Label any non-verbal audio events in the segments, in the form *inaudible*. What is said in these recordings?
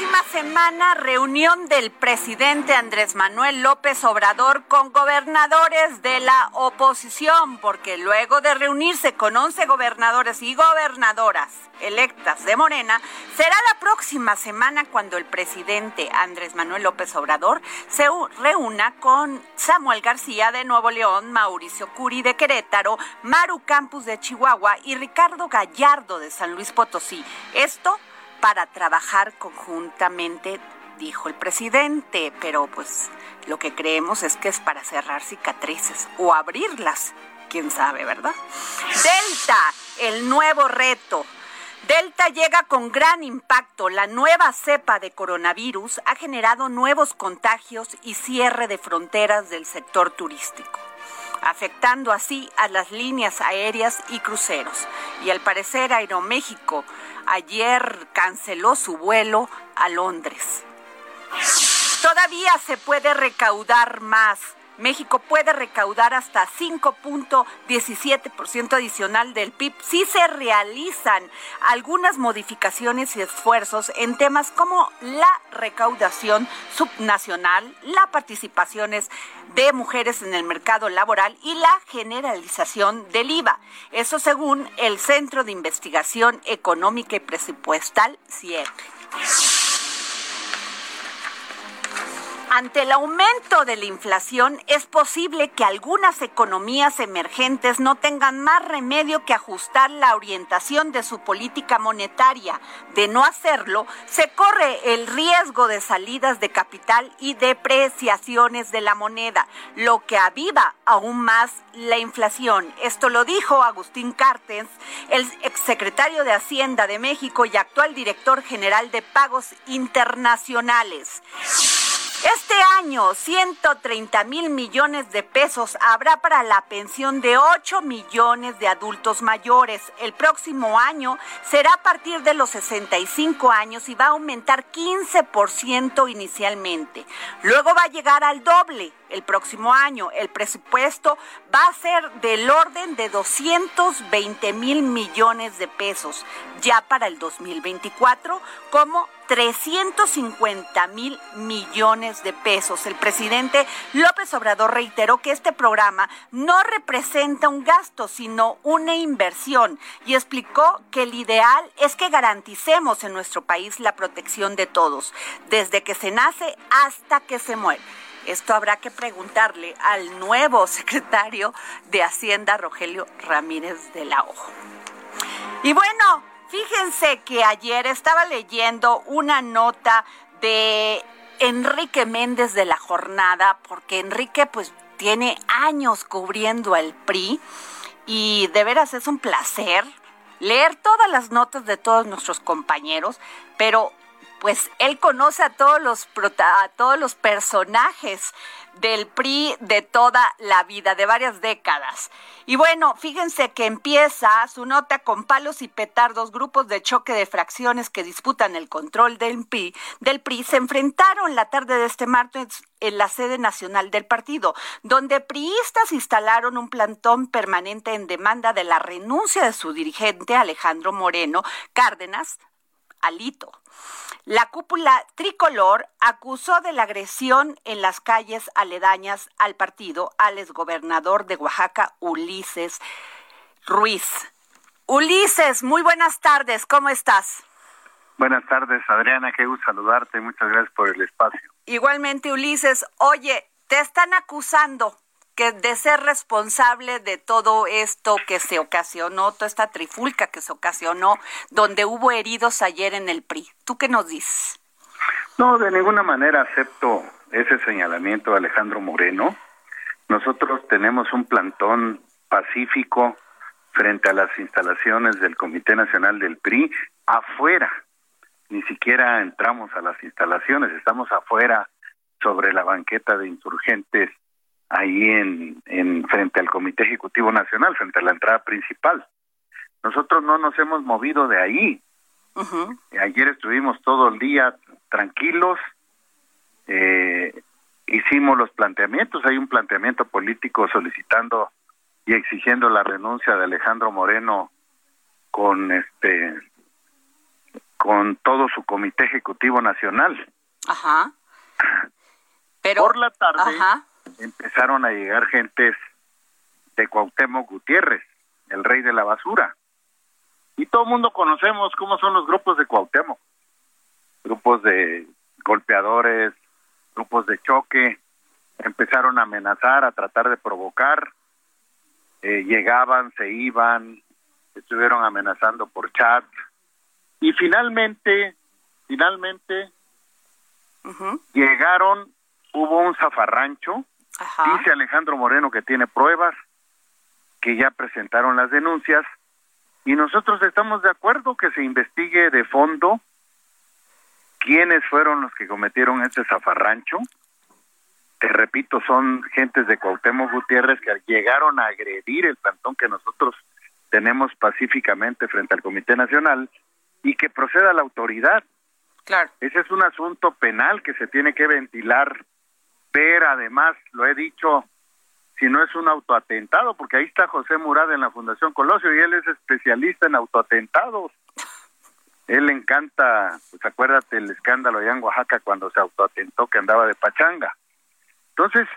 Próxima semana, reunión del presidente Andrés Manuel López Obrador con gobernadores de la oposición, porque luego de reunirse con 11 gobernadores y gobernadoras electas de Morena, será la próxima semana cuando el presidente Andrés Manuel López Obrador se reúna con Samuel García de Nuevo León, Mauricio Curi de Querétaro, Maru Campus de Chihuahua y Ricardo Gallardo de San Luis Potosí. Esto para trabajar conjuntamente, dijo el presidente, pero pues lo que creemos es que es para cerrar cicatrices o abrirlas, quién sabe, ¿verdad? Delta, el nuevo reto. Delta llega con gran impacto. La nueva cepa de coronavirus ha generado nuevos contagios y cierre de fronteras del sector turístico afectando así a las líneas aéreas y cruceros. Y al parecer Aeroméxico ayer canceló su vuelo a Londres. Todavía se puede recaudar más. México puede recaudar hasta 5.17% adicional del PIB si se realizan algunas modificaciones y esfuerzos en temas como la recaudación subnacional, las participaciones de mujeres en el mercado laboral y la generalización del IVA. Eso según el Centro de Investigación Económica y Presupuestal, CIEP. Ante el aumento de la inflación, es posible que algunas economías emergentes no tengan más remedio que ajustar la orientación de su política monetaria. De no hacerlo, se corre el riesgo de salidas de capital y depreciaciones de la moneda, lo que aviva aún más la inflación. Esto lo dijo Agustín Cartens, el exsecretario de Hacienda de México y actual director general de pagos internacionales. Este año, 130 mil millones de pesos habrá para la pensión de 8 millones de adultos mayores. El próximo año será a partir de los 65 años y va a aumentar 15% inicialmente. Luego va a llegar al doble el próximo año. El presupuesto va a ser del orden de 220 mil millones de pesos ya para el 2024 como 350 mil millones de pesos. El presidente López Obrador reiteró que este programa no representa un gasto, sino una inversión y explicó que el ideal es que garanticemos en nuestro país la protección de todos, desde que se nace hasta que se muere. Esto habrá que preguntarle al nuevo *laughs* secretario de Hacienda, Rogelio Ramírez de la Ojo. Y bueno, fíjense que ayer estaba leyendo una nota de Enrique Méndez de la jornada, porque Enrique pues tiene años cubriendo al PRI y de veras es un placer leer todas las notas de todos nuestros compañeros, pero pues él conoce a todos los a todos los personajes del PRI de toda la vida, de varias décadas. Y bueno, fíjense que empieza su nota con palos y petardos, grupos de choque de fracciones que disputan el control del PRI, del PRI se enfrentaron la tarde de este martes en la sede nacional del partido, donde priistas instalaron un plantón permanente en demanda de la renuncia de su dirigente Alejandro Moreno Cárdenas, Alito. La cúpula tricolor acusó de la agresión en las calles aledañas al partido al exgobernador de Oaxaca, Ulises Ruiz. Ulises, muy buenas tardes, ¿cómo estás? Buenas tardes, Adriana, qué gusto saludarte, muchas gracias por el espacio. Igualmente, Ulises, oye, te están acusando que de ser responsable de todo esto que se ocasionó, toda esta trifulca que se ocasionó, donde hubo heridos ayer en el PRI. ¿Tú qué nos dices? No, de ninguna manera acepto ese señalamiento de Alejandro Moreno. Nosotros tenemos un plantón pacífico frente a las instalaciones del Comité Nacional del PRI, afuera. Ni siquiera entramos a las instalaciones, estamos afuera sobre la banqueta de insurgentes ahí en, en frente al Comité Ejecutivo Nacional, frente a la entrada principal. Nosotros no nos hemos movido de ahí. Ayer estuvimos todo el día tranquilos, eh, hicimos los planteamientos, hay un planteamiento político solicitando y exigiendo la renuncia de Alejandro Moreno con este con todo su comité ejecutivo nacional. Ajá. Pero por la tarde Ajá empezaron a llegar gentes de Cuauhtémoc Gutiérrez, el rey de la basura. Y todo el mundo conocemos cómo son los grupos de Cuauhtémoc. Grupos de golpeadores, grupos de choque, empezaron a amenazar, a tratar de provocar. Eh, llegaban, se iban, estuvieron amenazando por chat. Y finalmente, finalmente, llegaron, hubo un zafarrancho, Dice Alejandro Moreno que tiene pruebas, que ya presentaron las denuncias y nosotros estamos de acuerdo que se investigue de fondo quiénes fueron los que cometieron este zafarrancho. Te repito, son gentes de Cuauhtémoc Gutiérrez que llegaron a agredir el plantón que nosotros tenemos pacíficamente frente al Comité Nacional y que proceda la autoridad. Claro. Ese es un asunto penal que se tiene que ventilar ver además, lo he dicho, si no es un autoatentado, porque ahí está José Murad en la Fundación Colosio y él es especialista en autoatentados. Él le encanta, pues acuérdate el escándalo allá en Oaxaca cuando se autoatentó que andaba de pachanga. Entonces,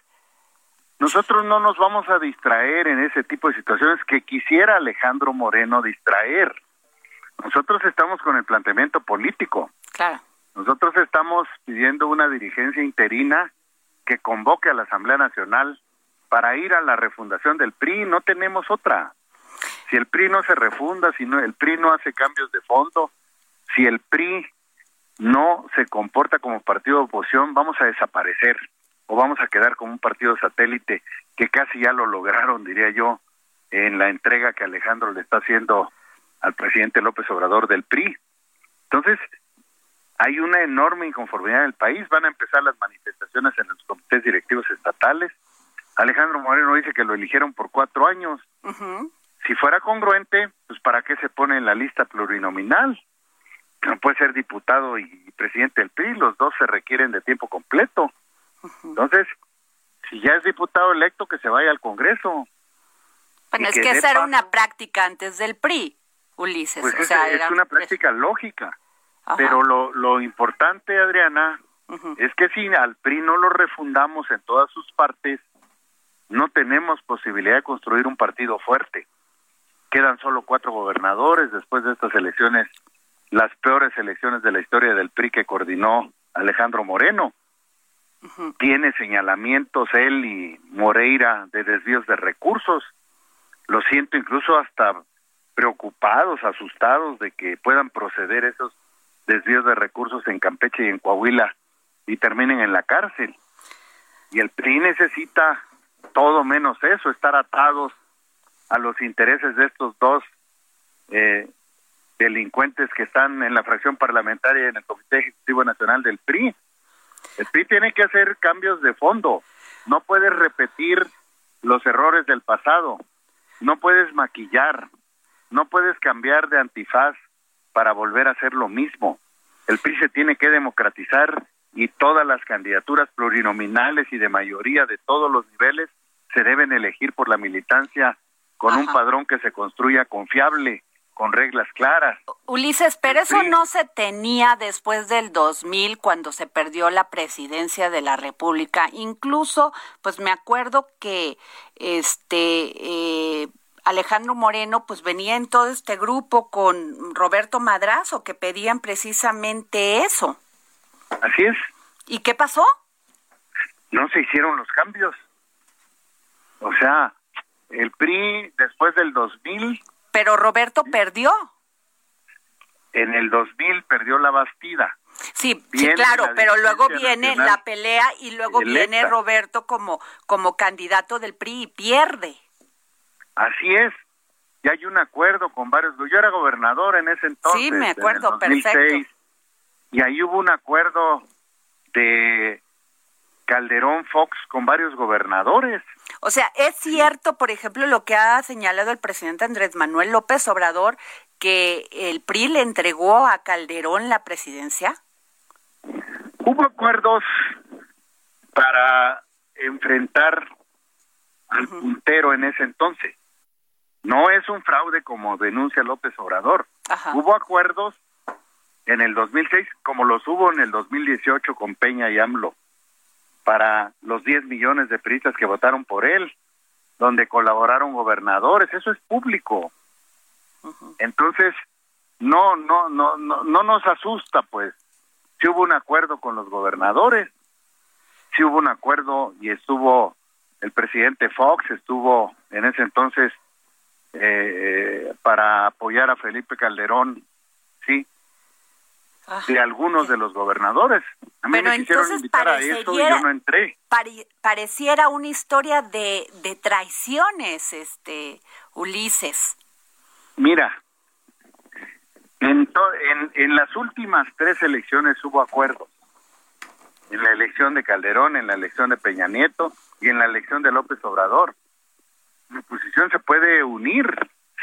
nosotros no nos vamos a distraer en ese tipo de situaciones que quisiera Alejandro Moreno distraer. Nosotros estamos con el planteamiento político. Claro. Nosotros estamos pidiendo una dirigencia interina que convoque a la Asamblea Nacional para ir a la refundación del PRI, no tenemos otra. Si el PRI no se refunda, si no, el PRI no hace cambios de fondo, si el PRI no se comporta como partido de oposición, vamos a desaparecer o vamos a quedar como un partido satélite que casi ya lo lograron, diría yo, en la entrega que Alejandro le está haciendo al presidente López Obrador del PRI. Entonces, hay una enorme inconformidad en el país, van a empezar las manifestaciones en los comités directivos estatales. Alejandro Moreno dice que lo eligieron por cuatro años. Si fuera congruente, pues ¿para qué se pone en la lista plurinominal? No puede ser diputado y presidente del PRI, los dos se requieren de tiempo completo. Entonces, si ya es diputado electo, que se vaya al Congreso. Bueno, es que, esa era una práctica antes del PRI, Ulises. Pues es, una práctica lógica. Pero lo, lo importante, Adriana, es que si al PRI no lo refundamos en todas sus partes, no tenemos posibilidad de construir un partido fuerte. Quedan solo cuatro gobernadores después de estas elecciones, las peores elecciones de la historia del PRI que coordinó Alejandro Moreno. Tiene señalamientos él y Moreira de desvíos de recursos. Lo siento incluso hasta preocupados, asustados de que puedan proceder esos desvíos de recursos en Campeche y en Coahuila y terminen en la cárcel. Y el PRI necesita todo menos eso, estar atados a los intereses de estos dos eh, delincuentes que están en la fracción parlamentaria y en el Comité Ejecutivo Nacional del PRI. El PRI tiene que hacer cambios de fondo. No puedes repetir los errores del pasado. No puedes maquillar. No puedes cambiar de antifaz para volver a hacer lo mismo. El PRI se tiene que democratizar y todas las candidaturas plurinominales y de mayoría de todos los niveles se deben elegir por la militancia con un padrón que se construya confiable, con reglas claras. Ulises, pero eso no se tenía después del 2000 cuando se perdió la presidencia de la República. Incluso, pues me acuerdo que este eh, Alejandro Moreno pues venía en todo este grupo con Roberto Madrazo que pedían precisamente eso. Así es. ¿Y qué pasó? No se hicieron los cambios. O sea, el PRI después del 2000 pero Roberto perdió. En el 2000 perdió la Bastida. Sí, sí, claro, pero luego viene la pelea y luego viene Roberto como, como candidato del PRI y pierde. Así es. Y hay un acuerdo con varios. Yo era gobernador en ese entonces. Sí, me acuerdo, perfecto. Y ahí hubo un acuerdo de Calderón Fox con varios gobernadores. O sea, es cierto, por ejemplo, lo que ha señalado el presidente Andrés Manuel López Obrador, que el PRI le entregó a Calderón la presidencia. Hubo acuerdos para enfrentar al puntero en ese entonces. No es un fraude como denuncia López Obrador. Hubo acuerdos en el 2006 como los hubo en el 2018 con Peña y AMLO para los 10 millones de priistas que votaron por él, donde colaboraron gobernadores, eso es público. Entonces, no, no, no, no, no nos asusta, pues. Si hubo un acuerdo con los gobernadores, si hubo un acuerdo y estuvo el presidente Fox, estuvo en ese entonces eh, para apoyar a Felipe Calderón, sí, de algunos de los gobernadores. A mí me quisieron invitar a eso y yo no entré. pareciera una historia de, de traiciones, este Ulises. Mira, en, en, en las últimas tres elecciones hubo acuerdos. En la elección de Calderón, en la elección de Peña Nieto y en la elección de López Obrador. La oposición se puede unir.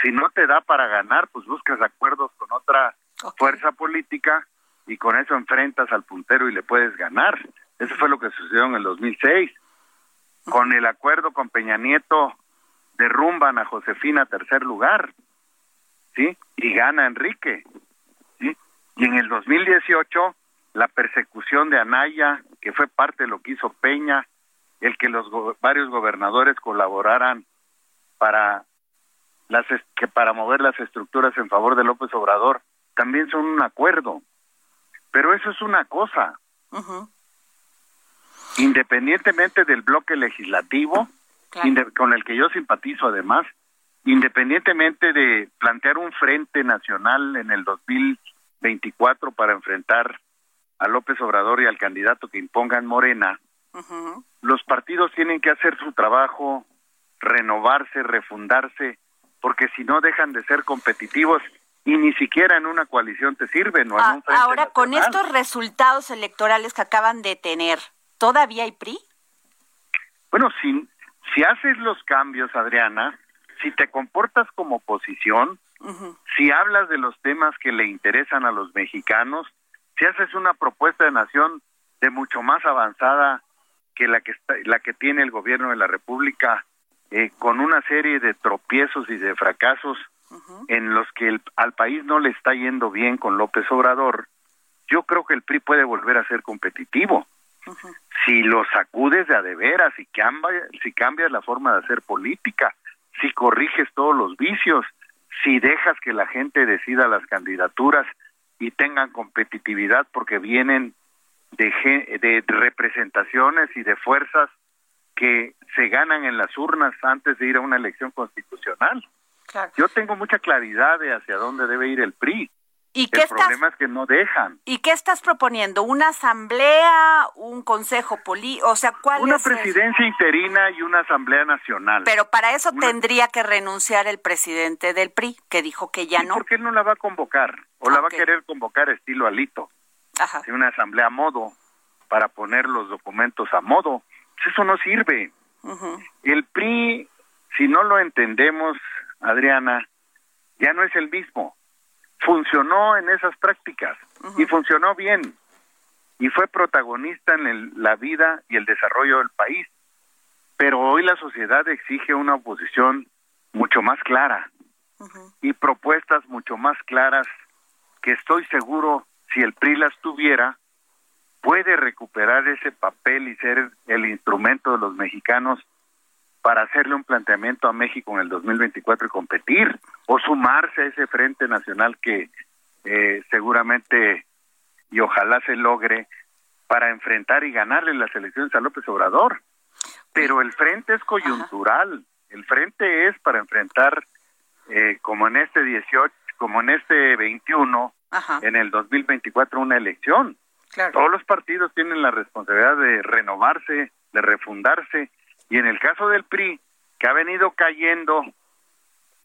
Si no te da para ganar, pues buscas acuerdos con otra fuerza política y con eso enfrentas al puntero y le puedes ganar. Eso fue lo que sucedió en el 2006. Con el acuerdo con Peña Nieto derrumban a Josefina a tercer lugar, ¿sí? Y gana Enrique, ¿sí? Y en el 2018 la persecución de Anaya, que fue parte de lo que hizo Peña, el que los varios gobernadores colaboraran para las que para mover las estructuras en favor de López Obrador, también son un acuerdo. Pero eso es una cosa. Independientemente del bloque legislativo, con el que yo simpatizo además, independientemente de plantear un frente nacional en el 2024 para enfrentar a López Obrador y al candidato que impongan Morena, los partidos tienen que hacer su trabajo, renovarse, refundarse, porque si no dejan de ser competitivos y ni siquiera en una coalición te sirve. No ah, ahora, con estos resultados electorales que acaban de tener, ¿todavía hay PRI? Bueno, si, si haces los cambios, Adriana, si te comportas como oposición, si hablas de los temas que le interesan a los mexicanos, si haces una propuesta de nación de mucho más avanzada que la que está, la que tiene el gobierno de la República, eh, con una serie de tropiezos y de fracasos en los que al país no le está yendo bien con López Obrador, yo creo que el PRI puede volver a ser competitivo. Si lo sacudes de a de veras, si, cambia, si cambias la forma de hacer política, si corriges todos los vicios, si dejas que la gente decida las candidaturas y tengan competitividad porque vienen de, de representaciones y de fuerzas que se ganan en las urnas antes de ir a una elección constitucional. Yo tengo mucha claridad de hacia dónde debe ir el PRI. ¿Y qué el problema es que no dejan. ¿Y qué estás proponiendo? ¿Una asamblea, un consejo político? O sea, ¿cuál una presidencia interina y una asamblea nacional. Pero para eso tendría que renunciar el presidente del PRI, que dijo que ya no. ¿Por qué no la va a convocar? ¿O la va a querer convocar estilo alito? Ajá. una asamblea a modo, para poner los documentos a modo. Eso no sirve. El PRI, si no lo entendemos, Adriana, ya no es el mismo. Funcionó en esas prácticas y funcionó bien. Y fue protagonista en la vida y el desarrollo del país. Pero hoy la sociedad exige una oposición mucho más clara y propuestas mucho más claras que estoy seguro si el PRI las tuviera puede recuperar ese papel y ser el instrumento de los mexicanos para hacerle un planteamiento a México en el 2024 y competir o sumarse a ese frente nacional que eh, seguramente y ojalá se logre para enfrentar y ganarle las elecciones a López Obrador. Pero el frente es coyuntural, el frente es para enfrentar eh, como en este 18, como en este 21, en el 2024 una elección. Todos los partidos tienen la responsabilidad de renovarse, de refundarse y en el caso del PRI, que ha venido cayendo,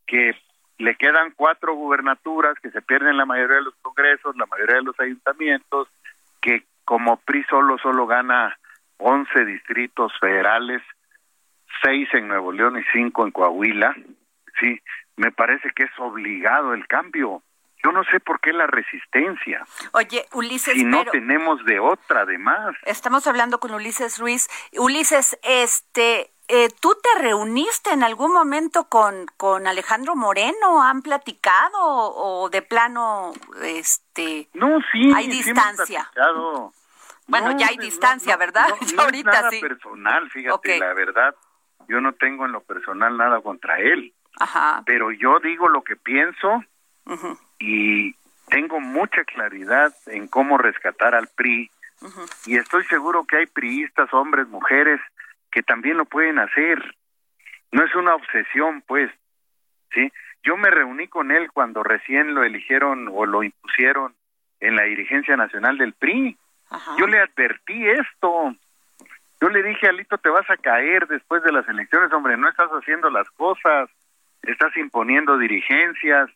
que le quedan cuatro gubernaturas, que se pierden la mayoría de los congresos, la mayoría de los ayuntamientos, que como PRI solo, solo gana 11 distritos federales, seis en Nuevo León y cinco en Coahuila, sí, me parece que es obligado el cambio. Yo no sé por qué la resistencia. Oye, Ulises. Si no tenemos de otra, además. Estamos hablando con Ulises Ruiz. Ulises, este, eh, ¿tú te reuniste en algún momento con, con Alejandro Moreno? ¿Han platicado o de plano, este. No, sí. Hay distancia. bueno, ya hay distancia, ¿verdad? *laughs* Ahorita es nada personal, fíjate, la verdad. Yo no tengo en lo personal nada contra él. Ajá. Pero yo digo lo que pienso y tengo mucha claridad en cómo rescatar al PRI y estoy seguro que hay priistas, hombres, mujeres, que también lo pueden hacer. No es una obsesión, pues, ¿sí? Yo me reuní con él cuando recién lo eligieron o lo impusieron en la dirigencia nacional del PRI. Yo le advertí esto. Yo le dije, Alito, te vas a caer después de las elecciones, hombre, no estás haciendo las cosas, estás imponiendo dirigencias,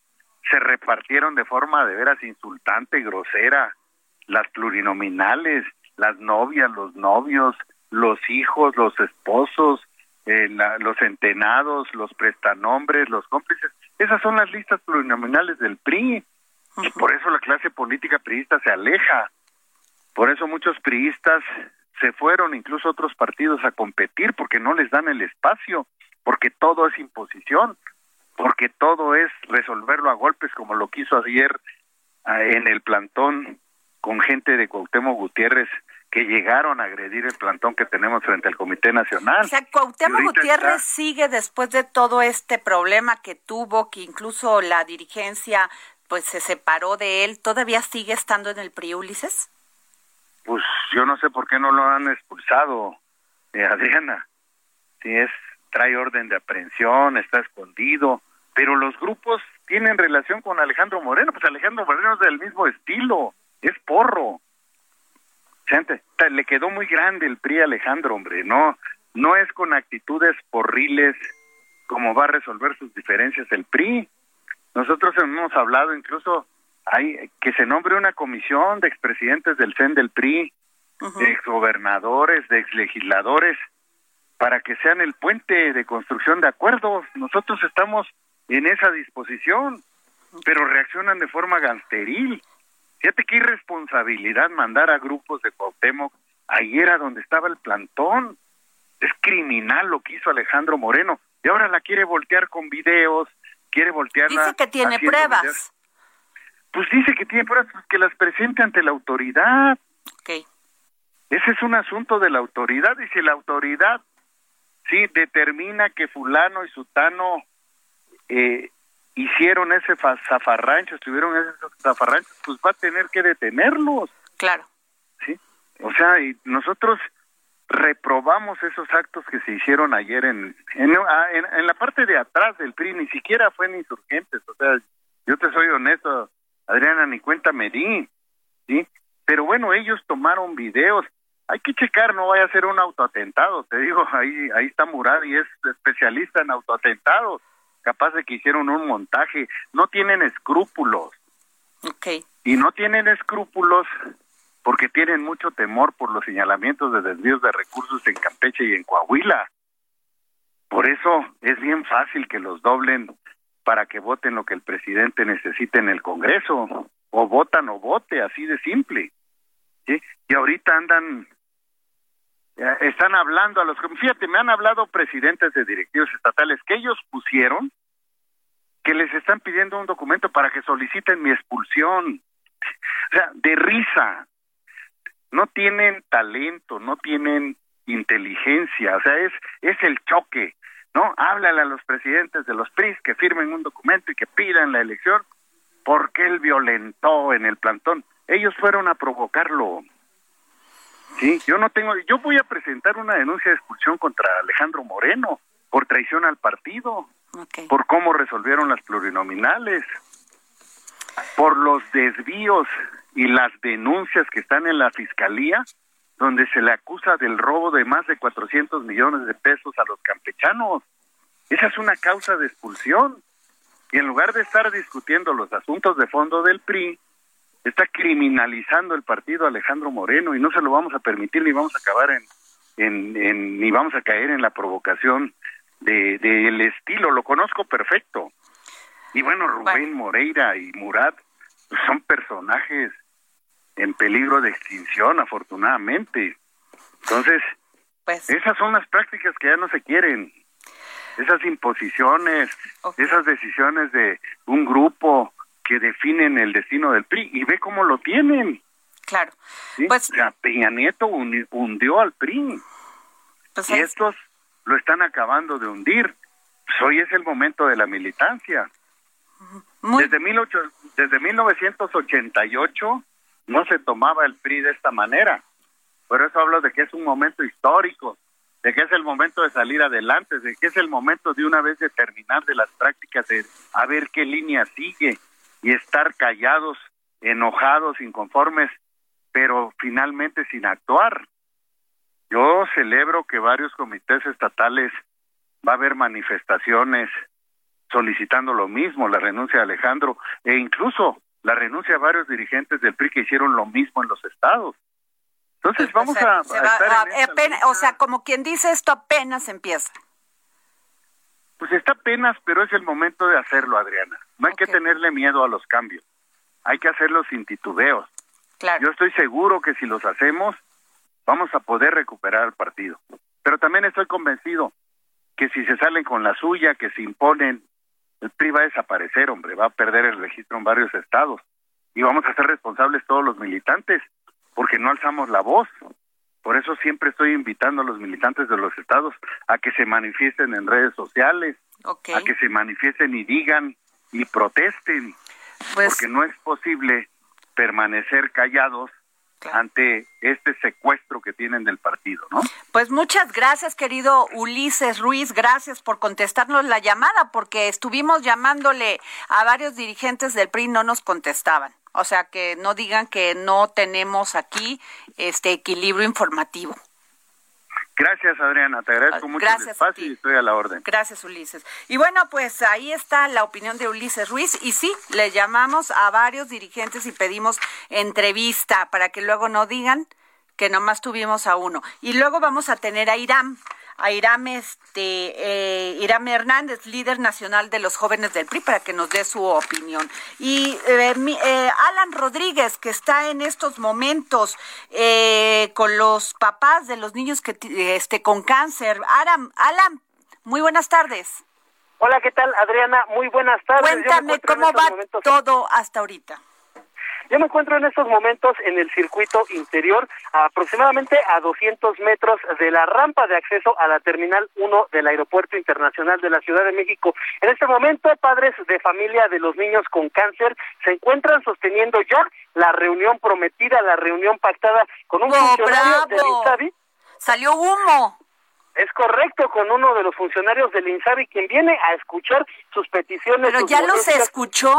se repartieron de forma de veras insultante, grosera, las plurinominales, las novias, los novios, los hijos, los esposos, eh, los centenados, los prestanombres, los cómplices. Esas son las listas plurinominales del PRI. Y por eso la clase política priista se aleja. Por eso muchos priistas se fueron, incluso otros partidos, a competir porque no les dan el espacio, porque todo es imposición porque todo es resolverlo a golpes como lo quiso ayer ah, en el plantón con gente de Cuauhtémoc Gutiérrez que llegaron a agredir el plantón que tenemos frente al Comité Nacional. O sea, Cuauhtémoc Gutiérrez sigue después de todo este problema que tuvo, que incluso la dirigencia pues se separó de él, ¿todavía sigue estando en el PRI, Ulises? Pues yo no sé por qué no lo han expulsado, eh, Adriana. Si es, trae orden de aprehensión, está escondido, pero los grupos tienen relación con Alejandro Moreno, pues Alejandro Moreno es del mismo estilo, es porro. Gente, le quedó muy grande el PRI a Alejandro, hombre, no, no es con actitudes porriles como va a resolver sus diferencias el PRI. Nosotros hemos hablado incluso hay que se nombre una comisión de expresidentes del CEN del PRI, de exgobernadores, de exlegisladores, para que sean el puente de construcción de acuerdos. Nosotros estamos en esa disposición, pero reaccionan de forma gansteril. Fíjate qué irresponsabilidad mandar a grupos de Cuauhtémoc ayer a donde estaba el plantón. Es criminal lo que hizo Alejandro Moreno. Y ahora la quiere voltear con videos, quiere voltearla. Dice que tiene pruebas. Pues dice que tiene pruebas, pues que las presente ante la autoridad. Okay. Ese es un asunto de la autoridad. Y si la autoridad sí determina que fulano y sutano eh, hicieron ese zafarrancho, estuvieron esos zafarranchos, pues va a tener que detenerlos. Claro. ¿Sí? O sea, y nosotros reprobamos esos actos que se hicieron ayer en, en, ah, en, la parte de atrás del PRI, ni siquiera fue en insurgentes, o sea, yo te soy honesto, Adriana, ni cuenta me di, ¿sí? Pero bueno, ellos tomaron videos. Hay que checar, no vaya a ser un autoatentado. Te digo, ahí, ahí está Murad y es especialista en autoatentados. Capaz de que hicieron un montaje. No tienen escrúpulos. Okay. Y no tienen escrúpulos porque tienen mucho temor por los señalamientos de desvíos de recursos en Campeche y en Coahuila. Por eso es bien fácil que los doblen para que voten lo que el presidente necesite en el Congreso. O votan o vote, así de simple. ¿sí? Y ahorita andan, están hablando a los... Fíjate, me han hablado presidentes de directivos estatales que ellos pusieron que les están pidiendo un documento para que soliciten mi expulsión. O sea, de risa. No tienen talento, no tienen inteligencia, o sea, es, es el choque, ¿no? Háblale a los presidentes de los PRIs que firmen un documento y que pidan la elección porque él violentó en el plantón. Ellos fueron a provocarlo. Sí, yo no tengo, yo voy a presentar una denuncia de expulsión contra Alejandro Moreno por traición al partido, por cómo resolvieron las plurinominales, por los desvíos y las denuncias que están en la fiscalía, donde se le acusa del robo de más de 400 millones de pesos a los campechanos. Esa es una causa de expulsión. Y en lugar de estar discutiendo los asuntos de fondo del PRI, está criminalizando el partido Alejandro Moreno y no se lo vamos a permitir ni vamos a acabar en, en, ni vamos a caer en la provocación del de, estilo. Lo conozco perfecto. Y bueno, Rubén Moreira y Murat son personajes en peligro de extinción, afortunadamente. Entonces, pues, esas son las prácticas que ya no se quieren. Esas imposiciones, esas decisiones de un grupo que definen el destino del PRI y ve cómo lo tienen. Claro. Pues, Peña Nieto hundió al PRI. Pues y estos lo están acabando de hundir. Pues hoy es el momento de la militancia. Desde, mil ocho, desde 1988 no se tomaba el PRI de esta manera. Por eso hablo de que es un momento histórico, de que es el momento de salir adelante, de que es el momento de una vez de terminar de las prácticas, de a ver qué línea sigue y estar callados, enojados, inconformes, pero finalmente sin actuar. Yo celebro que varios comités estatales va a haber manifestaciones solicitando lo mismo, la renuncia de Alejandro, e incluso la renuncia de varios dirigentes del PRI que hicieron lo mismo en los estados. Entonces vamos a, o sea, como quien dice esto apenas empieza. Pues está apenas, pero es el momento de hacerlo, Adriana. No hay que tenerle miedo a los cambios. Hay que hacerlo sin titubeos. Claro. Yo estoy seguro que si los hacemos, vamos a poder recuperar el partido. Pero también estoy convencido que si se salen con la suya, que se imponen el PRI va a desaparecer, hombre, va a perder el registro en varios estados y vamos a ser responsables todos los militantes porque no alzamos la voz. Por eso siempre estoy invitando a los militantes de los estados a que se manifiesten en redes sociales, a que se manifiesten y digan y protesten, pues porque no es posible permanecer callados ante este secuestro que tienen del partido, ¿no? Pues muchas gracias, querido Ulises Ruiz, gracias por contestarnos la llamada, porque estuvimos llamándole a varios dirigentes del PRI, no nos contestaban. O sea, que no digan que no tenemos aquí este equilibrio informativo. Gracias, Adriana. Te agradezco mucho el espacio y estoy a la orden. Gracias, Ulises. Y bueno, pues ahí está la opinión de Ulises Ruiz. Y sí, le llamamos a varios dirigentes y pedimos entrevista para que luego no digan que nomás tuvimos a uno. Y luego vamos a tener a Irán a Iram, este, eh, Iram Hernández, líder nacional de los jóvenes del PRI, para que nos dé su opinión. Y eh, eh, Alan Rodríguez, que está en estos momentos con los papás de los niños que este, con cáncer. Alan, Alan, muy buenas tardes. Hola, ¿qué tal, Adriana? Muy buenas tardes. Cuéntame cómo va todo hasta ahorita. Yo me encuentro en estos momentos en el circuito interior, aproximadamente a 200 metros de la rampa de acceso a la Terminal 1 del Aeropuerto Internacional de la Ciudad de México. En este momento, padres de familia de los niños con cáncer se encuentran sosteniendo ya la reunión prometida, la reunión pactada con un funcionario del INSABI. Salió humo. Es correcto, con uno de los funcionarios del INSABI, quien viene a escuchar sus peticiones. Pero ya los escuchó.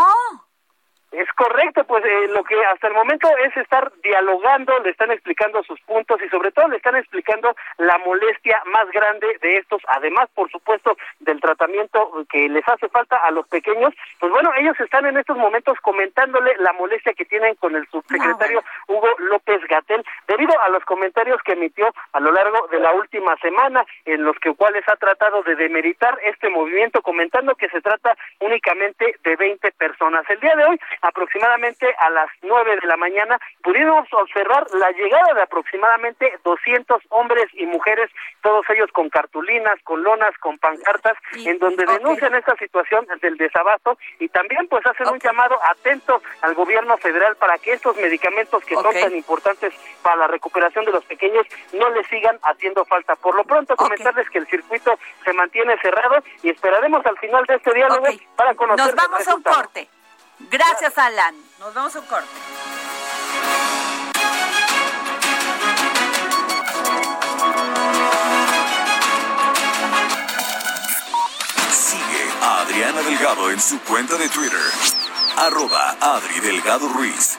Es correcto, pues eh, lo que hasta el momento es estar dialogando, le están explicando sus puntos y sobre todo le están explicando la molestia más grande de estos, además por supuesto del tratamiento que les hace falta a los pequeños, pues bueno, ellos están en estos momentos comentándole la molestia que tienen con el subsecretario ah, Hugo López Gatel, debido a los comentarios que emitió a lo largo de la última semana, en los que cuales ha tratado de demeritar este movimiento, comentando que se trata únicamente de 20 personas. El día de hoy aproximadamente a las nueve de la mañana, pudimos observar la llegada de aproximadamente 200 hombres y mujeres, todos ellos con cartulinas, con lonas, con pancartas, en donde denuncian esta situación del desabasto y también pues hacen un llamado atento al gobierno federal para que estos medicamentos que son tan importantes para la recuperación de los pequeños no les sigan haciendo falta. Por lo pronto comentarles que el circuito se mantiene cerrado y esperaremos al final de este diálogo para conocer Nos vamos a un corte. Gracias, Alan. Nos vemos un corte. Sigue a Adriana Delgado en su cuenta de Twitter. Arroba Adri Delgado Ruiz.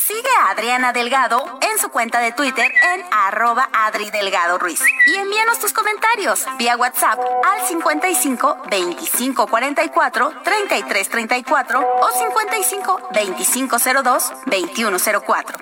Sigue a Adriana Delgado en su cuenta de Twitter en arroba Adri Delgado Ruiz. Y envíanos tus comentarios vía WhatsApp al 55 25 44 33 34 o 55 25 02 21 04.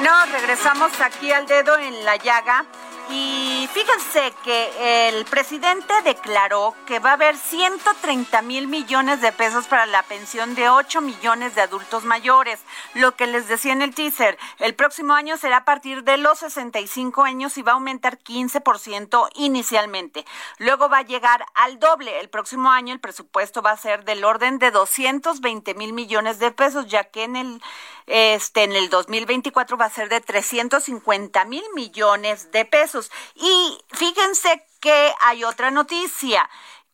No, regresamos aquí al dedo en la llaga y fíjense que el presidente declaró que va a haber 130 mil millones de pesos para la pensión de 8 millones de adultos mayores. Lo que les decía en el teaser, el próximo año será a partir de los 65 años y va a aumentar 15% inicialmente. Luego va a llegar al doble. El próximo año el presupuesto va a ser del orden de 220 mil millones de pesos, ya que en el este en el 2024 va a ser de 350 mil millones de pesos. Y fíjense que hay otra noticia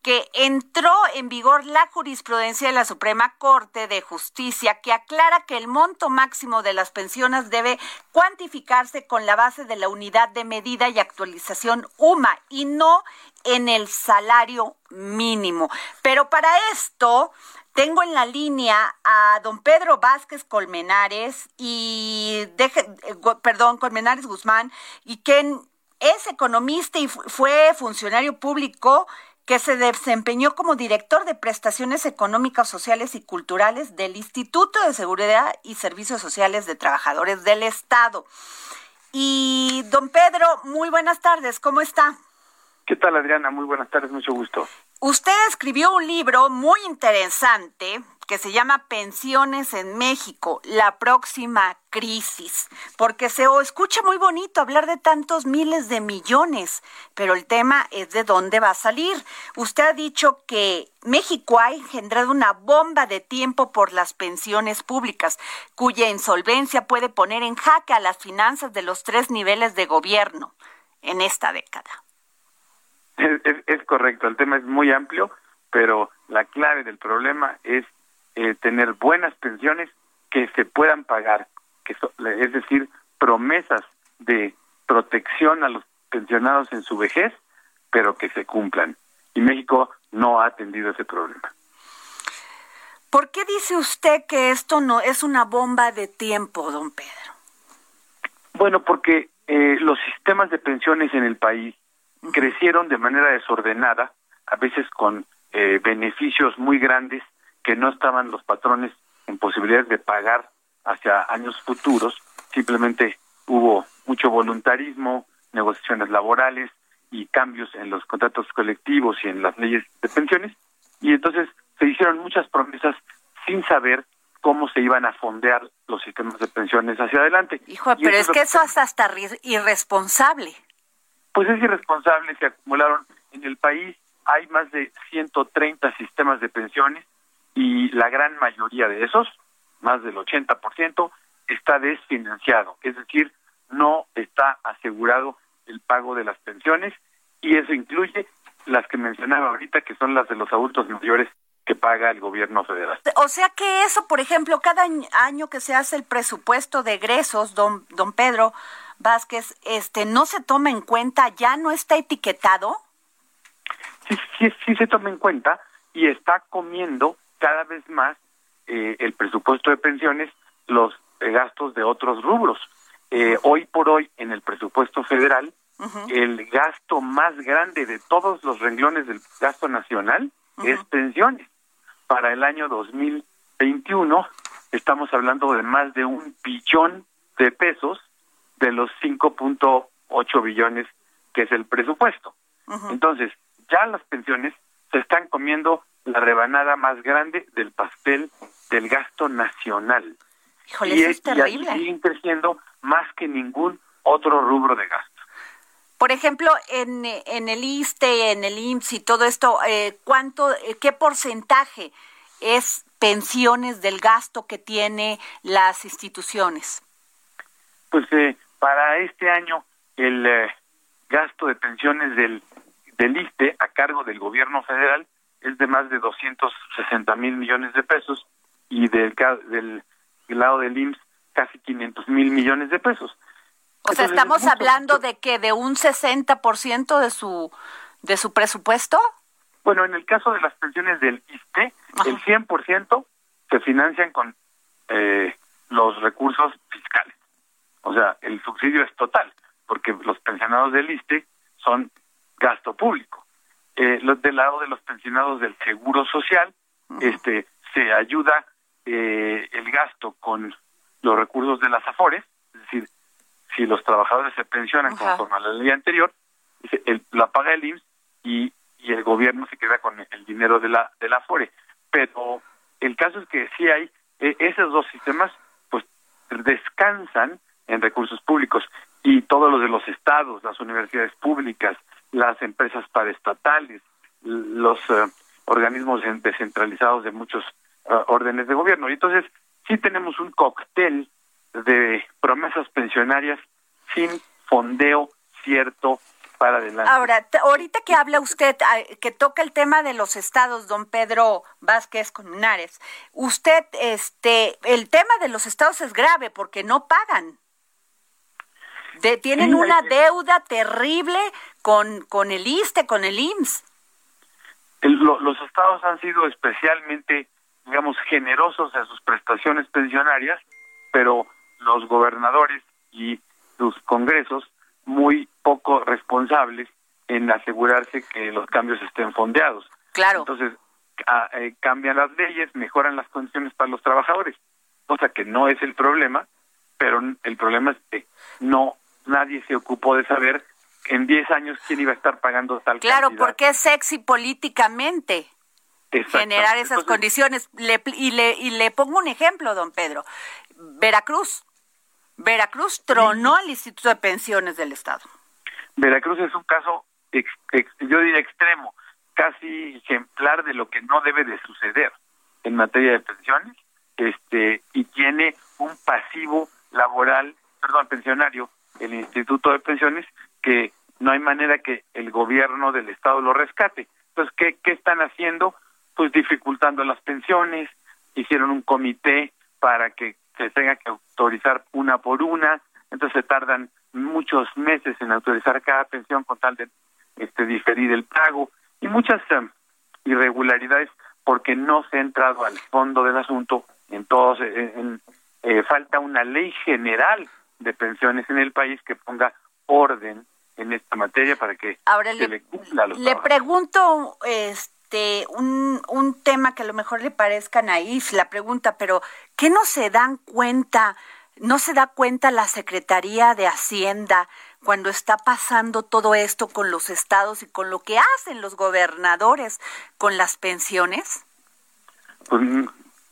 que entró en vigor la jurisprudencia de la Suprema Corte de Justicia que aclara que el monto máximo de las pensiones debe cuantificarse con la base de la unidad de medida y actualización UMA y no en el salario mínimo. Pero para esto tengo en la línea a don Pedro Vázquez Colmenares y deje, eh, perdón, Colmenares Guzmán, y quien es economista y fue funcionario público que se desempeñó como director de prestaciones económicas, sociales y culturales del Instituto de Seguridad y Servicios Sociales de Trabajadores del Estado. Y don Pedro, muy buenas tardes, ¿cómo está? ¿Qué tal, Adriana? Muy buenas tardes, mucho gusto. Usted escribió un libro muy interesante que se llama Pensiones en México, la próxima crisis, porque se escucha muy bonito hablar de tantos miles de millones, pero el tema es de dónde va a salir. Usted ha dicho que México ha engendrado una bomba de tiempo por las pensiones públicas, cuya insolvencia puede poner en jaque a las finanzas de los tres niveles de gobierno en esta década. Es, correcto, el tema es muy amplio, pero la clave del problema es eh, tener buenas pensiones que se puedan pagar, que es decir, promesas de protección a los pensionados en su vejez, pero que se cumplan. Y México no ha atendido ese problema. ¿Por qué dice usted que esto no es una bomba de tiempo, don Pedro? Bueno, porque eh, los sistemas de pensiones en el país crecieron de manera desordenada, a veces con eh, beneficios muy grandes que no estaban los patrones en posibilidades de pagar hacia años futuros, simplemente hubo mucho voluntarismo, negociaciones laborales y cambios en los contratos colectivos y en las leyes de pensiones, y entonces se hicieron muchas promesas sin saber cómo se iban a fondear los sistemas de pensiones hacia adelante. Hijo, pero es, que eso es hasta irresponsable. Pues es irresponsable, se acumularon en el país, hay más de 130 sistemas de pensiones y la gran mayoría de esos, más del 80%, está desfinanciado, es decir, no está asegurado el pago de las pensiones y eso incluye las que mencionaba ahorita, que son las de los adultos mayores que paga el gobierno federal. O sea que eso, por ejemplo, cada año que se hace el presupuesto de egresos, don, don Pedro Vázquez, este, ¿no se toma en cuenta, ya no está etiquetado? Sí, sí, sí se toma en cuenta y está comiendo cada vez más eh, el presupuesto de pensiones los gastos de otros rubros. Eh, hoy por hoy, en el presupuesto federal, el gasto más grande de todos los renglones del gasto nacional es pensiones. Para el año 2021 estamos hablando de más de un billón de pesos de los 5.8 billones que es el presupuesto. Entonces, ya las pensiones se están comiendo la rebanada más grande del pastel del gasto nacional. Híjole, eso es terrible. Y siguen creciendo más que ningún otro rubro de gasto. Por ejemplo, en, en el ISTE, en el IMSS y todo esto, eh, ¿cuánto, eh, qué porcentaje es pensiones del gasto que tiene las instituciones? Pues eh, para este año el gasto de pensiones del, del ISTE a cargo del gobierno federal es de más de 260 mil millones de pesos y del, del lado del IMSS casi 500 mil millones de pesos. O sea, estamos hablando de que de un 60% de su de su presupuesto. Bueno, en el caso de las pensiones del ISTE, el 100% se financian con eh, los recursos fiscales. O sea, el subsidio es total, porque los pensionados del ISTE son gasto público. Eh, los del lado de los pensionados del Seguro Social, este se ayuda eh, el gasto con los recursos de las AFORES, es decir, si los trabajadores se pensionan conforme a la ley anterior, el, la paga el IMSS y, y el gobierno se queda con el dinero de la de la Afore. Pero el caso es que sí hay eh, esos dos sistemas, pues descansan en recursos públicos y todos los de los estados, las universidades públicas, las empresas paraestatales, los eh, organismos descentralizados de muchos eh, órdenes de gobierno. Y entonces sí tenemos un cóctel de promesas pensionarias sin fondeo cierto para adelante. Ahora, ahorita que habla usted, ah, que toca el tema de los estados, don Pedro Vázquez Comunares, usted, este, el tema de los estados es grave porque no pagan. De, tienen una deuda terrible con, con el ISTE, con el IMSS. los estados han sido especialmente, digamos, generosos en sus prestaciones pensionarias, pero los gobernadores y sus congresos muy poco responsables en asegurarse que los cambios estén fondeados. Claro. Entonces, eh, cambian las leyes, mejoran las condiciones para los trabajadores, cosa que no es el problema, pero el problema es que no nadie se ocupó de saber en 10 años quién iba a estar pagando tal Claro, porque es sexy políticamente generar esas condiciones. y, le, y le pongo un ejemplo, don Pedro. Veracruz. Veracruz tronó al Instituto de Pensiones del Estado. Veracruz es un caso, yo diría extremo, casi ejemplar de lo que no debe de suceder en materia de pensiones, este y tiene un pasivo laboral, perdón, pensionario, el Instituto de Pensiones, que no hay manera que el gobierno del Estado lo rescate. Entonces, ¿qué, qué están haciendo? Pues dificultando las pensiones, hicieron un comité para que se tenga que autorizar una por una, entonces se tardan muchos meses en autorizar cada pensión con tal de este diferir el pago y muchas eh, irregularidades porque no se ha entrado al fondo del asunto entonces en, eh, falta una ley general de pensiones en el país que ponga orden en esta materia para que se le, cumpla a los le pregunto este un, un tema que a lo mejor le parezca naif la pregunta, pero ¿qué no se dan cuenta? ¿No se da cuenta la Secretaría de Hacienda cuando está pasando todo esto con los estados y con lo que hacen los gobernadores con las pensiones? Pues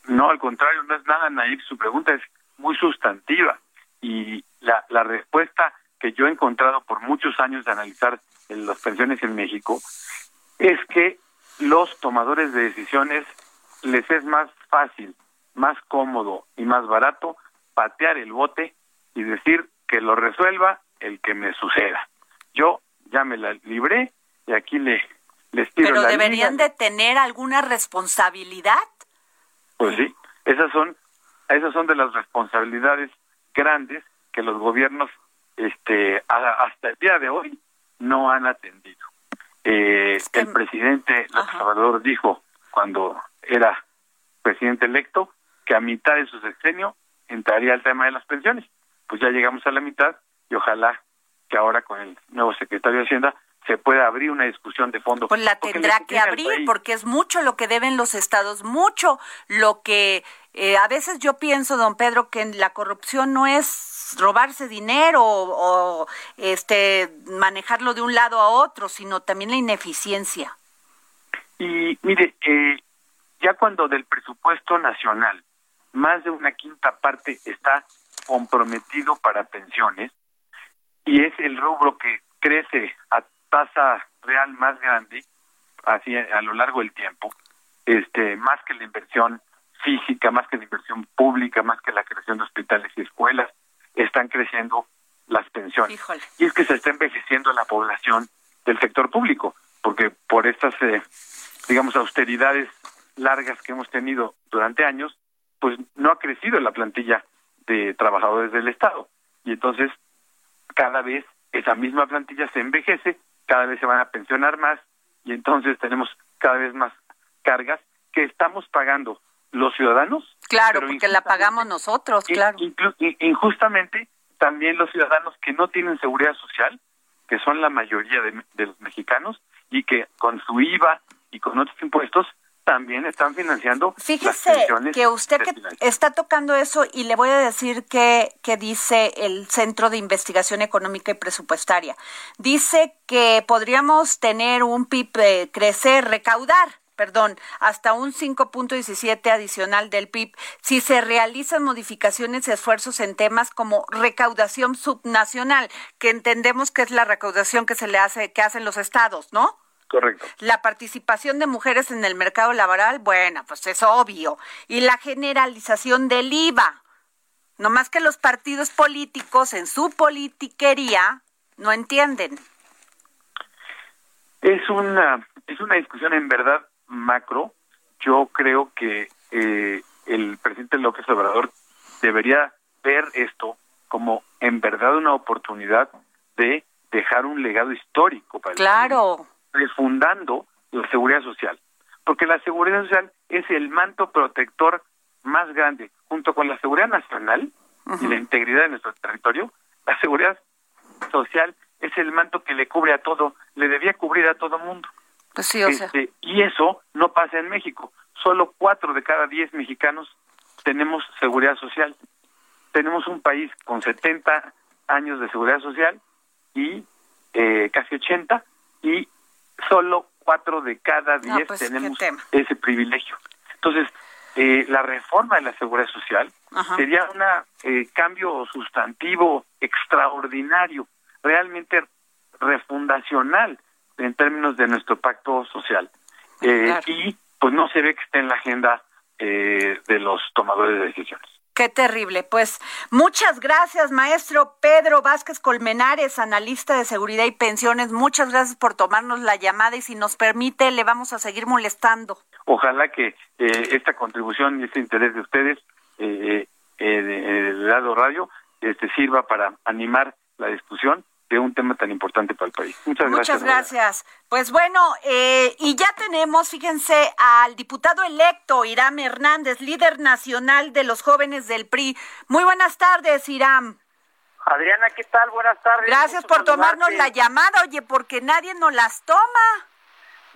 No, al contrario, no es nada naive. Su pregunta es muy sustantiva. Y la, la respuesta que yo he encontrado por muchos años de analizar en las pensiones en México es que los tomadores de decisiones les es más fácil, más cómodo y más barato patear el bote y decir que lo resuelva el que me suceda. Yo ya me la libré y aquí le les tiro Pero deberían de tener alguna responsabilidad. Pues sí, esas son esas son de las responsabilidades grandes que los gobiernos este hasta el día de hoy no han atendido. Eh, el presidente López Obrador dijo cuando era presidente electo que a mitad de su sexenio entraría el tema de las pensiones. Pues ya llegamos a la mitad y ojalá que ahora con el nuevo secretario de Hacienda se pueda abrir una discusión de fondo. Pues la tendrá que abrir porque es mucho lo que deben los estados, mucho lo que eh, a veces yo pienso, don Pedro, que la corrupción no es robarse dinero o, este manejarlo de un lado a otro, sino también la ineficiencia. Y mire, eh, ya cuando del presupuesto nacional más de una quinta parte está comprometido para pensiones y es el rubro que crece a tasa real más grande así a lo largo del tiempo, este más que la inversión física, más que la inversión pública, más que la creación de hospitales y escuelas, están creciendo las pensiones. Y es que se está envejeciendo la población del sector público, porque por estas, eh, digamos, austeridades largas que hemos tenido durante años, pues no ha crecido la plantilla de trabajadores del Estado. Y entonces, cada vez esa misma plantilla se envejece, cada vez se van a pensionar más, y entonces tenemos cada vez más cargas que estamos pagando los ciudadanos. Claro, porque la pagamos nosotros, claro. Injustamente, también los ciudadanos que no tienen seguridad social, que son la mayoría de, los mexicanos, y que con su IVA y con otros impuestos también están financiando Fíjese que usted que está tocando eso y le voy a decir que, que dice el Centro de Investigación Económica y Presupuestaria. Dice que podríamos tener un PIB eh, crecer, recaudar perdón, hasta un 5.17 adicional del PIB si se realizan modificaciones y esfuerzos en temas como recaudación subnacional, que entendemos que es la recaudación que se le hace que hacen los estados, ¿no? Correcto. La participación de mujeres en el mercado laboral, bueno, pues es obvio. Y la generalización del IVA. No más que los partidos políticos en su politiquería no entienden. Es una es una discusión en verdad macro, yo creo que eh, el presidente López Obrador debería ver esto como en verdad una oportunidad de dejar un legado histórico para claro. el refundando la seguridad social, porque la seguridad social es el manto protector más grande, junto con la seguridad nacional y la integridad de nuestro territorio, la seguridad social es el manto que le cubre a todo, le debía cubrir a todo mundo. Pues sí, o sea. Este, y eso no pasa en México. Solo cuatro de cada diez mexicanos tenemos seguridad social. Tenemos un país con 70 años de seguridad social y eh, casi 80 y solo cuatro de cada diez pues, tenemos ese privilegio. Entonces, eh, la reforma de la seguridad social sería un eh, cambio sustantivo extraordinario, realmente refundacional en términos de nuestro pacto social. Eh, y pues no se ve que esté en la agenda eh, de los tomadores de decisiones. Qué terrible. Pues muchas gracias, maestro Pedro Vázquez Colmenares, analista de seguridad y pensiones. Muchas gracias por tomarnos la llamada y si nos permite, le vamos a seguir molestando. Ojalá que eh, esta contribución y este interés de ustedes, eh, del lado radio, este, sirva para animar la discusión de un tema tan importante para el país. Muchas, gracias. Muchas gracias. Pues bueno, eh, y ya tenemos, fíjense, al diputado electo Iram Hernández, líder nacional de los jóvenes del PRI. Muy buenas tardes, Iram. Adriana, ¿qué tal? Buenas tardes. Gracias por tomarnos la llamada, oye, porque nadie nos las toma.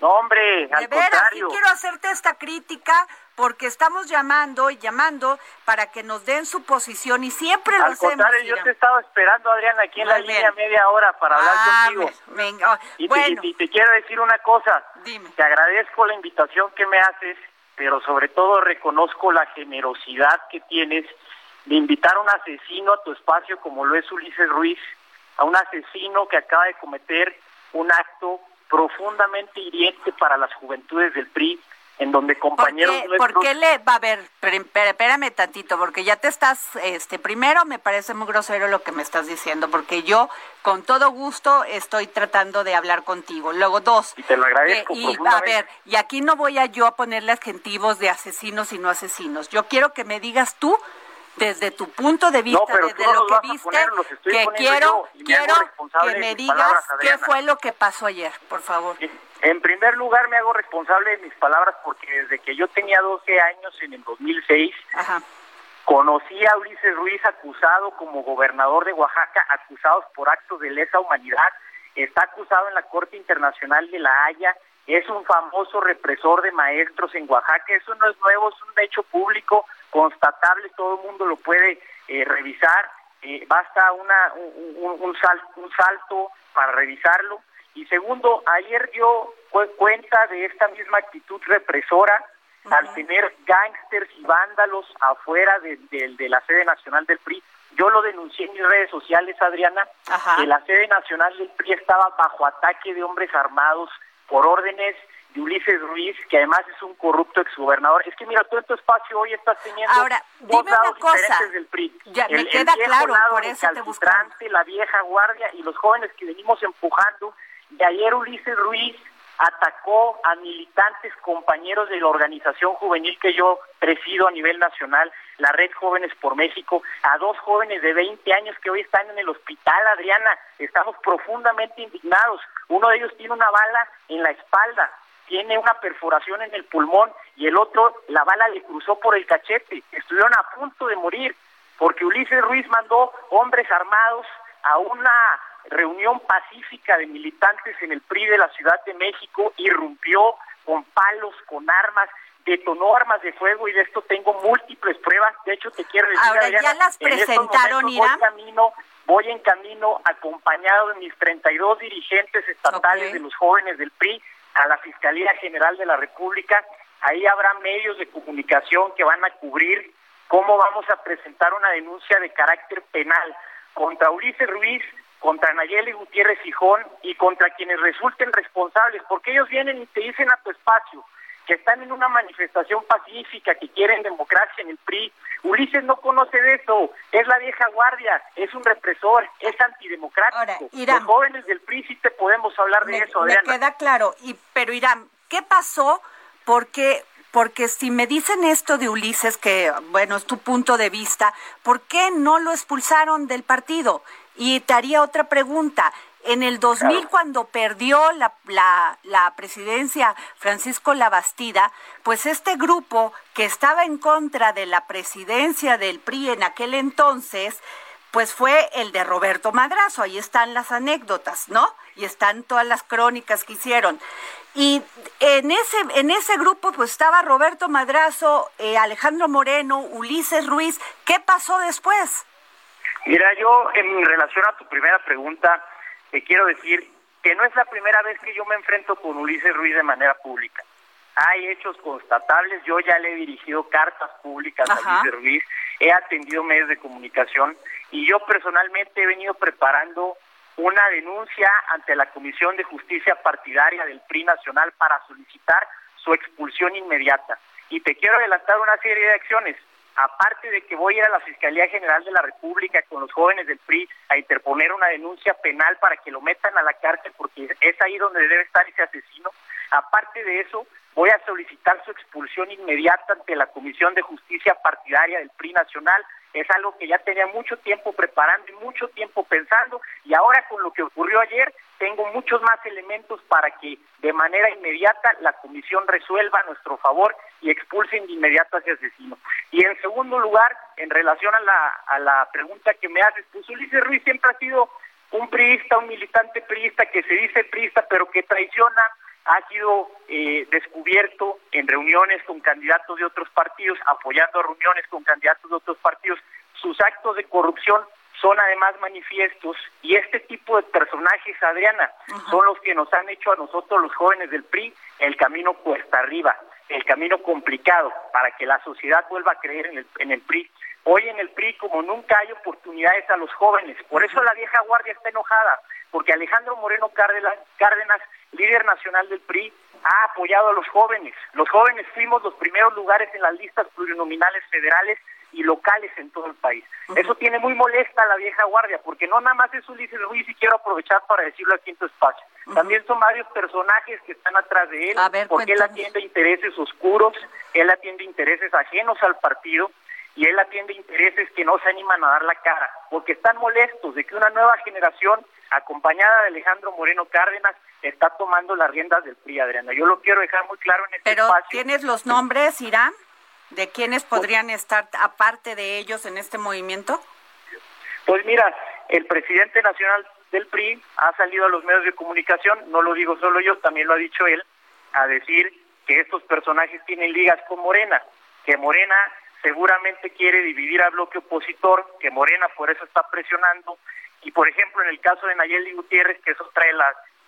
No, hombre, al de veras, sí quiero hacerte esta crítica porque estamos llamando y llamando para que nos den su posición y siempre lo Al contrario, yo te he estado esperando, Adriana, aquí en la línea media hora para hablar ah, contigo. Venga, y, te, quiero decir una cosa. Dime. Te agradezco la invitación que me haces pero sobre todo reconozco la generosidad que tienes de invitar a un asesino a tu espacio como lo es Ulises Ruiz, a un asesino que acaba de cometer un acto profundamente hiriente para las juventudes del PRI, en donde compañeros ¿Por qué, ¿por qué le va a ver? Espérame tantito, porque ya te estás, este, primero me parece muy grosero lo que me estás diciendo, porque yo con todo gusto estoy tratando de hablar contigo. Luego dos. Y te lo agradezco. y a ver, y aquí no voy a yo a ponerle adjetivos de asesinos y no asesinos. Yo quiero que me digas tú desde tu punto de vista, desde lo que viste, que quiero, quiero que me digas qué fue lo que pasó ayer, por favor. En primer lugar, me hago responsable de mis palabras porque desde que yo tenía 12 años, en el 2006, conocí a Ulises Ruiz acusado como gobernador de Oaxaca, acusados por actos de lesa humanidad. Está acusado en la Corte Internacional de La Haya. Es un famoso represor de maestros en Oaxaca. Eso no es nuevo, es un hecho público constatable, todo el mundo lo puede eh, revisar. Eh, basta una, un, un, salto para revisarlo. Y segundo, ayer dio cuenta de esta misma actitud represora al tener gángsters y vándalos afuera de, de, la sede nacional del PRI. Yo lo denuncié en mis redes sociales, Adriana, que la sede nacional del PRI estaba bajo ataque de hombres armados por órdenes de Ulises Ruiz, que además es un corrupto exgobernador. Es que mira, todo tu espacio hoy estás teniendo Ahora, dos lados diferentes del PRI. Ya, me queda claro, por eso te la vieja guardia y los jóvenes que venimos empujando. Y ayer Ulises Ruiz atacó a militantes compañeros de la organización juvenil que yo presido a nivel nacional, la Red Jóvenes por México, a dos jóvenes de 20 años que hoy están en el hospital, Adriana. Estamos profundamente indignados. Uno de ellos tiene una bala en la espalda, tiene una perforación en el pulmón y el otro la bala le cruzó por el cachete. Estuvieron a punto de morir porque Ulises Ruiz mandó hombres armados a una reunión pacífica de militantes en el PRI de la Ciudad de México, irrumpió con palos, con armas, detonó armas de fuego y de esto tengo múltiples pruebas. De hecho, te quiero decir, Ahora, ya las presentaron, voy, camino, voy en camino acompañado de mis 32 dirigentes estatales de los jóvenes del PRI a la Fiscalía General de la República. Ahí habrá medios de comunicación que van a cubrir cómo vamos a presentar una denuncia de carácter penal contra Ulises Ruiz, contra Nayeli Gutiérrez Fijón y contra quienes resulten responsables, porque ellos vienen y te dicen a tu espacio que están en una manifestación pacífica, que quieren democracia en el PRI. Ulises no conoce de eso, es la vieja guardia, es un represor, es antidemocrático. Los jóvenes del PRI sí te podemos hablar de eso, Me queda claro, y, pero Irán, ¿qué pasó? Porque porque si me dicen esto de Ulises, que bueno, es tu punto de vista, ¿por qué no lo expulsaron del partido? Y te haría otra pregunta. En el 2000, cuando perdió la, la, presidencia Francisco Labastida, pues este grupo que estaba en contra de la presidencia del PRI en aquel entonces, pues fue el de Roberto Madrazo. Ahí están las anécdotas, ¿no? Y están todas las crónicas que hicieron. Y en ese, en ese grupo pues estaba Roberto Madrazo, eh, Alejandro Moreno, Ulises Ruiz. ¿Qué pasó después? Mira, yo en relación a tu primera pregunta, te quiero decir que no es la primera vez que yo me enfrento con Ulises Ruiz de manera pública. Hay hechos constatables, yo ya le he dirigido cartas públicas a Ulises Ruiz, he atendido medios de comunicación y yo personalmente he venido preparando una denuncia ante la Comisión de Justicia Partidaria del PRI Nacional para solicitar su expulsión inmediata. Y te quiero adelantar una serie de acciones aparte de que voy a ir a la Fiscalía General de la República con los jóvenes del PRI a interponer una denuncia penal para que lo metan a la cárcel porque es ahí donde debe estar ese asesino, aparte de eso voy a solicitar su expulsión inmediata ante la Comisión de Justicia Partidaria del PRI Nacional. Es algo que ya tenía mucho tiempo preparando y mucho tiempo pensando y ahora con lo que ocurrió ayer tengo muchos más elementos para que de manera inmediata la comisión resuelva a nuestro favor y expulsen de inmediato a ese asesino. Y en segundo lugar, en relación a la, a la pregunta que me haces, pues Ulises Ruiz siempre ha sido un priista, un militante priista que se dice priista pero que traiciona ha sido eh, descubierto en reuniones con candidatos de otros partidos, apoyando reuniones con candidatos de otros partidos. Sus actos de corrupción son además manifiestos y este tipo de personajes, Adriana, son los que nos han hecho a nosotros los jóvenes del PRI el camino cuesta arriba. el camino complicado para que la sociedad vuelva a creer en el, en el PRI. Hoy en el PRI, como nunca hay oportunidades a los jóvenes, por eso la vieja guardia está enojada, porque Alejandro Moreno Cárdenas, líder nacional del PRI, ha apoyado a los jóvenes. Los jóvenes fuimos los primeros lugares en las listas plurinominales federales y locales en todo el país. Eso tiene muy molesta a la vieja guardia, porque no nada más es Ulises Ruiz y quiero aprovechar para decirlo aquí en tu espacio. También son varios personajes que están atrás de él, porque él atiende intereses oscuros, él atiende intereses ajenos al partido y él atiende intereses que no se animan a dar la cara, porque están molestos de que una nueva generación, acompañada de Alejandro Moreno Cárdenas, está tomando las riendas del PRI, Adriana. Yo lo quiero dejar muy claro en este Pero, espacio. ¿tienes los nombres, Irán? ¿De quiénes podrían estar aparte de ellos en este movimiento? Pues mira, el presidente nacional del PRI ha salido a los medios de comunicación, no lo digo solo yo, también lo ha dicho él, a decir que estos personajes tienen ligas con Morena, que Morena seguramente quiere dividir al bloque opositor, que Morena por eso está presionando, y por ejemplo en el caso de Nayeli Gutiérrez, que es otra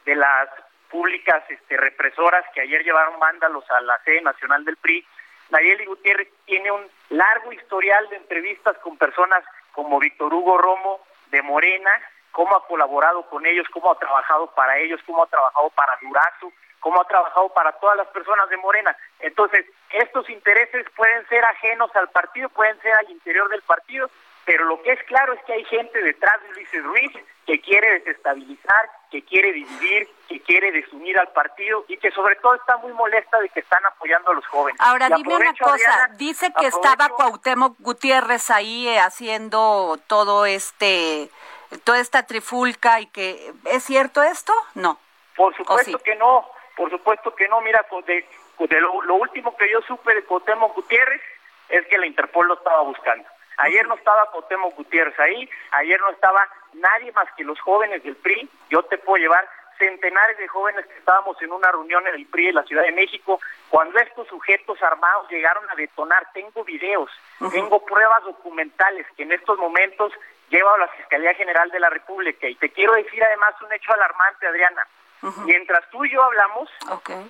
de las, públicas este, represoras que ayer llevaron vándalos a la sede nacional del PRI, Nayeli Gutiérrez tiene un largo historial de entrevistas con personas como Víctor Hugo Romo de Morena, cómo ha colaborado con ellos, cómo ha trabajado para ellos, cómo ha trabajado para Durazo, cómo ha trabajado para todas las personas de Morena. Entonces, estos intereses pueden ser ajenos al partido, pueden ser al interior del partido, pero lo que es claro es que hay gente detrás de Luis Ruiz que quiere desestabilizar, que quiere dividir, que quiere desunir al partido y que sobre todo está muy molesta de que están apoyando a los jóvenes. Ahora, dime una cosa, dice que estaba Cuauhtémoc Gutiérrez ahí eh, haciendo todo este, toda esta trifulca y que, ¿es cierto esto? No. Por supuesto que no, por supuesto que no, mira, de, de lo, lo, último que yo supe de Cuauhtémoc Gutiérrez es que la Interpol lo estaba buscando. Ayer no estaba Cuauhtémoc Gutiérrez ahí, ayer no estaba nadie más que los jóvenes del PRI. Yo te puedo llevar centenares de jóvenes que estábamos en una reunión en el PRI de la Ciudad de México, cuando estos sujetos armados llegaron a detonar, tengo videos, tengo pruebas documentales que en estos momentos lleva a la Fiscalía General de la República. Y te quiero decir además un hecho alarmante, Adriana. Mientras tú y yo hablamos,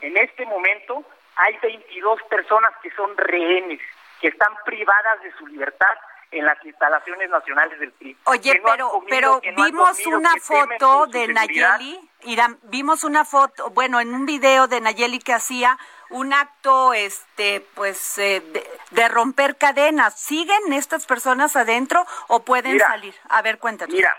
en este momento hay 22 personas que son rehenes, que están privadas de su libertad en las instalaciones nacionales del PRI. Oye, pero pero vimos una foto de Nayeli, Irán, vimos una foto, bueno, en un video de Nayeli que hacía un acto este pues eh, de, romper cadenas. ¿Siguen estas personas adentro o pueden salir? A ver, cuéntanos. Mira,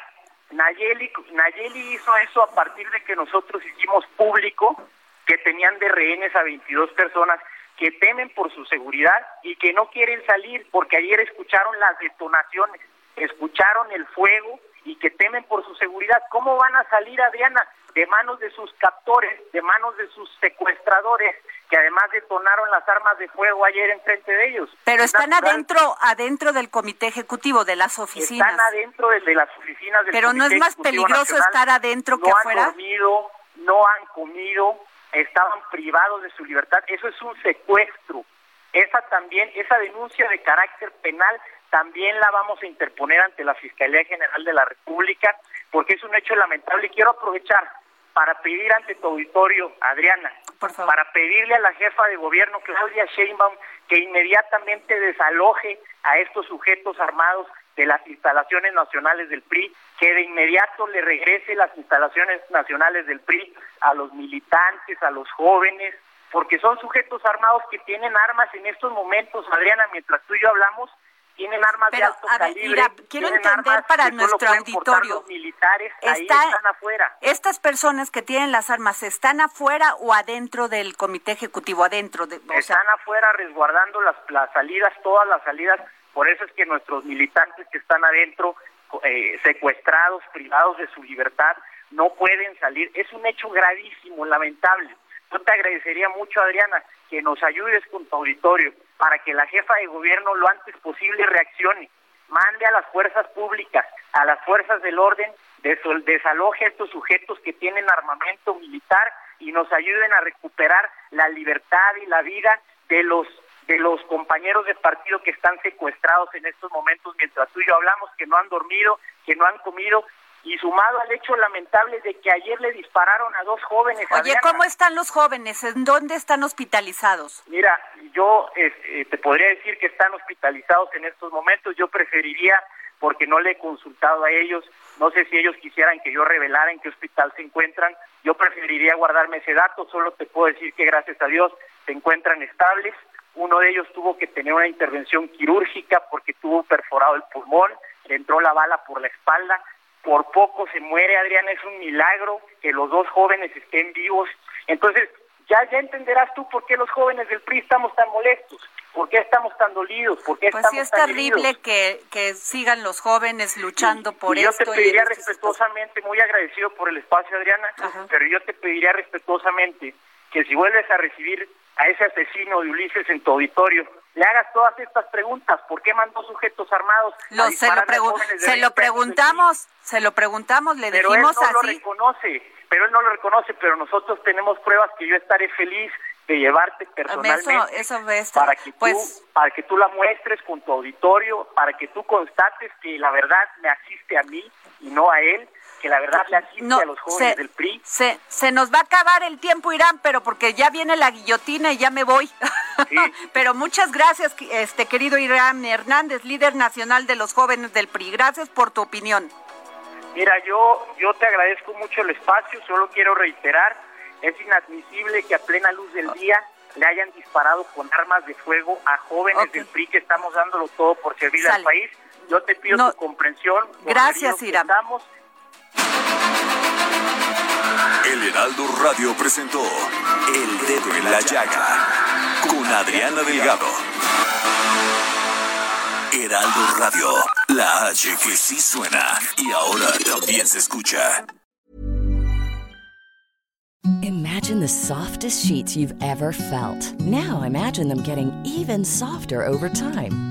Nayeli, Nayeli hizo eso a partir de que nosotros hicimos público que tenían de rehenes a 22 personas que temen por su seguridad y que no quieren salir porque ayer escucharon las detonaciones, escucharon el fuego y que temen por su seguridad. ¿Cómo van a salir, Adriana? De manos de sus captores, de manos de sus secuestradores, que además detonaron las armas de fuego ayer enfrente de ellos. Pero están adentro, adentro del comité ejecutivo, de las oficinas. Están adentro de, las oficinas del Pero no es más peligroso estar adentro que afuera. No han dormido, no han comido, estaban privados de su libertad. Eso es un secuestro. Esa también, esa denuncia de carácter penal también la vamos a interponer ante la Fiscalía General de la República porque es un hecho lamentable. Y quiero aprovechar para pedir ante tu auditorio, Adriana, para pedirle a la jefa de gobierno, Claudia Sheinbaum, que inmediatamente desaloje a estos sujetos armados de las instalaciones nacionales del PRI, que de inmediato le regrese las instalaciones nacionales del PRI a los militantes, a los jóvenes, porque son sujetos armados que tienen armas en estos momentos, Adriana, mientras tú y yo hablamos, tienen armas de alto calibre. quiero entender para nuestro auditorio. militares están afuera. Estas personas que tienen las armas, ¿están afuera o adentro del comité ejecutivo? Adentro de, están afuera resguardando las, las salidas, todas las salidas por eso es que nuestros militantes que están adentro, eh, secuestrados, privados de su libertad, no pueden salir. Es un hecho gravísimo, lamentable. Yo te agradecería mucho, Adriana, que nos ayudes con tu auditorio para que la jefa de gobierno lo antes posible reaccione. Mande a las fuerzas públicas, a las fuerzas del orden, desaloje a estos sujetos que tienen armamento militar y nos ayuden a recuperar la libertad y la vida de los de los compañeros de partido que están secuestrados en estos momentos mientras tú y yo hablamos, que no han dormido, que no han comido y sumado al hecho lamentable de que ayer le dispararon a dos jóvenes. Oye, ¿cómo están los jóvenes? ¿En dónde están hospitalizados? Mira, yo eh, te podría decir que están hospitalizados en estos momentos. Yo preferiría, porque no le he consultado a ellos, no sé si ellos quisieran que yo revelara en qué hospital se encuentran. Yo preferiría guardarme ese dato. Solo te puedo decir que gracias a Dios se encuentran estables. Uno de ellos tuvo que tener una intervención quirúrgica porque tuvo perforado el pulmón, le entró la bala por la espalda por poco se muere, Adrián, es un milagro que los dos jóvenes estén vivos. Entonces, ya, ya entenderás tú por qué los jóvenes del PRI estamos tan molestos, por qué estamos tan dolidos, por qué pues estamos sí es terrible que, que sigan los jóvenes luchando por y yo esto. Yo te pediría respetuosamente, muy agradecido por el espacio, Adriana, pero yo te pediría respetuosamente que si vuelves a recibir a ese asesino de Ulises en tu auditorio, le hagas todas estas preguntas. ¿Por qué mandó sujetos armados? Lo, se lo, se lo preguntamos, se lo preguntamos, le pero dijimos él no así. lo reconoce, pero él no lo reconoce, pero nosotros tenemos pruebas que yo estaré feliz de llevarte personalmente eso, eso para que pues, tú para que tú la muestres con tu auditorio, para que tú constates que la verdad me asiste a mí y no a él que la verdad le asiste a los jóvenes del PRI. Se, se nos va a acabar el tiempo, Irán, pero porque ya viene la guillotina y ya me voy. *laughs* pero muchas gracias, este querido Irán Hernández, líder nacional de los jóvenes del PRI. Gracias por tu opinión. Mira, yo, yo te agradezco mucho el espacio, solo quiero reiterar, es inadmisible que a plena luz del día le hayan disparado con armas de fuego a jóvenes del PRI que estamos dándolo todo por servir al país. Yo te pido tu comprensión. Gracias, Irán. El Heraldo Radio presentó El Dedo en la Llaga con Adriana Delgado. Heraldo Radio, la H que sí suena y ahora también se escucha. Imagine the softest sheets you've ever felt. Now imagine them getting even softer over time.